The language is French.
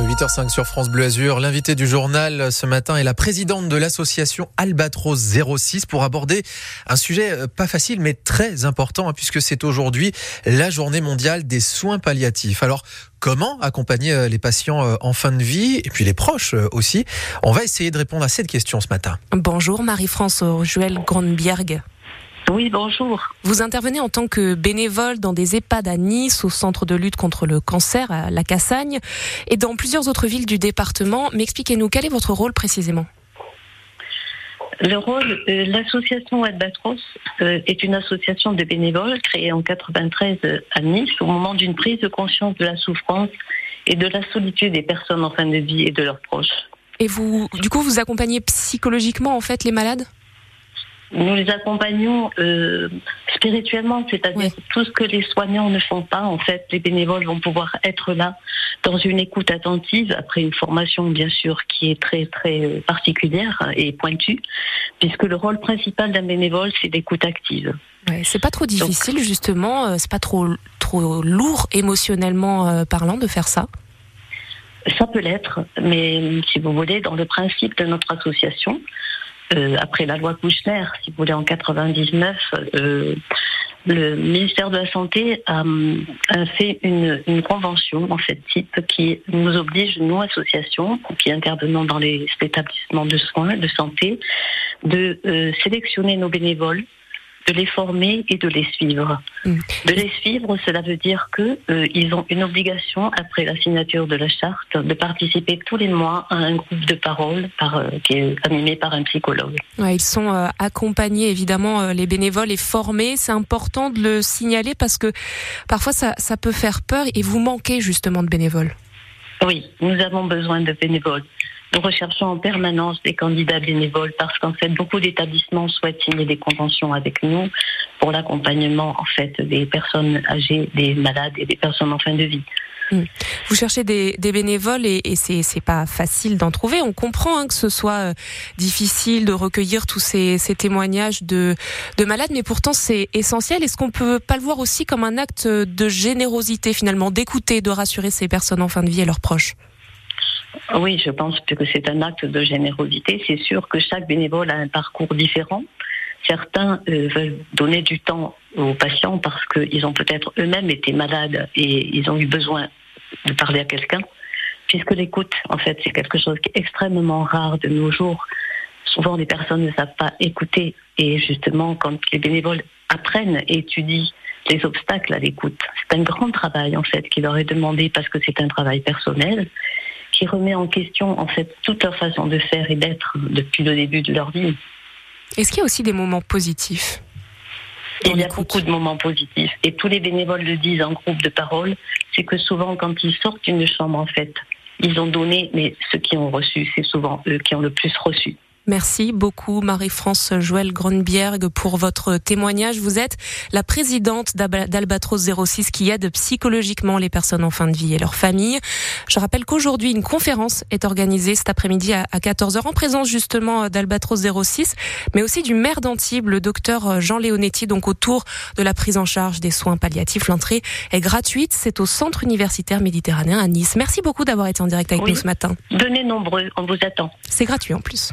8h05 sur France Bleu Azur. L'invité du journal ce matin est la présidente de l'association Albatros 06 pour aborder un sujet euh, pas facile mais très important hein, puisque c'est aujourd'hui la journée mondiale des soins palliatifs. Alors, comment accompagner euh, les patients euh, en fin de vie et puis les proches aussi? On va essayer de répondre à cette question ce matin. Bonjour Marie-France Joël Grandbierg. Oui, bonjour. Vous intervenez en tant que bénévole dans des EHPAD à Nice, au centre de lutte contre le cancer à La Cassagne, et dans plusieurs autres villes du département. Mais expliquez-nous, quel est votre rôle précisément? Le rôle, euh, l'association Albatros euh, est une association de bénévoles créée en 93 à Nice au moment d'une prise de conscience de la souffrance et de la solitude des personnes en fin de vie et de leurs proches. Et vous, du coup, vous accompagnez psychologiquement en fait les malades? Nous les accompagnons euh, spirituellement, c'est-à-dire tout ce que les soignants ne font pas, en fait, les bénévoles vont pouvoir être là dans une écoute attentive, après une formation bien sûr qui est très très euh, particulière et pointue, puisque le rôle principal d'un bénévole, c'est l'écoute active. Ouais, c'est pas trop difficile justement, euh, c'est pas trop trop lourd émotionnellement parlant de faire ça? Ça peut l'être, mais si vous voulez, dans le principe de notre association, euh, après la loi Kouchner, si vous voulez, en 99, euh, le ministère de la Santé a, fait une, convention en fait type qui nous oblige, nous associations, qui intervenons dans les établissements de soins, de santé, de euh, sélectionner nos bénévoles de les former et de les suivre. Mm. De les suivre, cela veut dire que euh, ils ont une obligation après la signature de la charte de participer tous les mois à un groupe de parole par, euh, qui est animé par un psychologue. Ouais, ils sont euh, accompagnés évidemment les bénévoles et formés. C'est important de le signaler parce que parfois ça, ça peut faire peur et vous manquez justement de bénévoles. Oui, nous avons besoin de bénévoles. Nous recherchons en permanence des candidats bénévoles parce qu'en fait, beaucoup d'établissements souhaitent signer des conventions avec nous pour l'accompagnement en fait des personnes âgées, des malades et des personnes en fin de vie. Hmm. Vous cherchez des, bénévoles et, et c'est pas facile d'en trouver. On comprend hein, que ce soit euh, difficile de recueillir tous ces, témoignages de, de malades, mais pourtant c'est essentiel. Est-ce qu'on peut pas le voir aussi comme un acte de générosité finalement, d'écouter, de rassurer ces personnes en fin de vie et leurs proches? Oui, je pense que c'est un acte de générosité. C'est sûr que chaque bénévole a un parcours différent. Certains euh, veulent donner du temps aux patients parce qu'ils ont peut-être eux-mêmes été malades et ils ont eu besoin de parler à quelqu'un. Puisque l'écoute, en fait, c'est quelque chose qui est extrêmement rare de nos jours. Souvent, les personnes ne savent pas écouter. Et justement, quand les bénévoles apprennent et étudient les obstacles à l'écoute, c'est un grand travail, en fait, qui leur est demandé parce que c'est un travail personnel qui remet en question en fait toute leur façon de faire et d'être depuis le début de leur vie. Est-ce qu'il y a aussi des moments positifs il y a beaucoup de moments positifs. Et tous les bénévoles le disent en groupe de parole, c'est que souvent quand ils sortent d'une chambre, en fait, ils ont donné, mais ceux qui ont reçu, c'est souvent eux qui ont le plus reçu. Merci beaucoup Marie-France Joël Grunbierg pour votre témoignage. Vous êtes la présidente d'Albatros 06 qui aide psychologiquement les personnes en fin de vie et leurs familles. Je rappelle qu'aujourd'hui une conférence est organisée cet après-midi à 14h en présence justement d'Albatros 06 mais aussi du maire d'Antibes, le docteur Jean Léonetti, donc autour de la prise en charge des soins palliatifs. L'entrée est gratuite. C'est au centre universitaire méditerranéen à Nice. Merci beaucoup d'avoir été en direct avec nous ce matin. Venez nombreux, on vous attend. C'est gratuit en plus.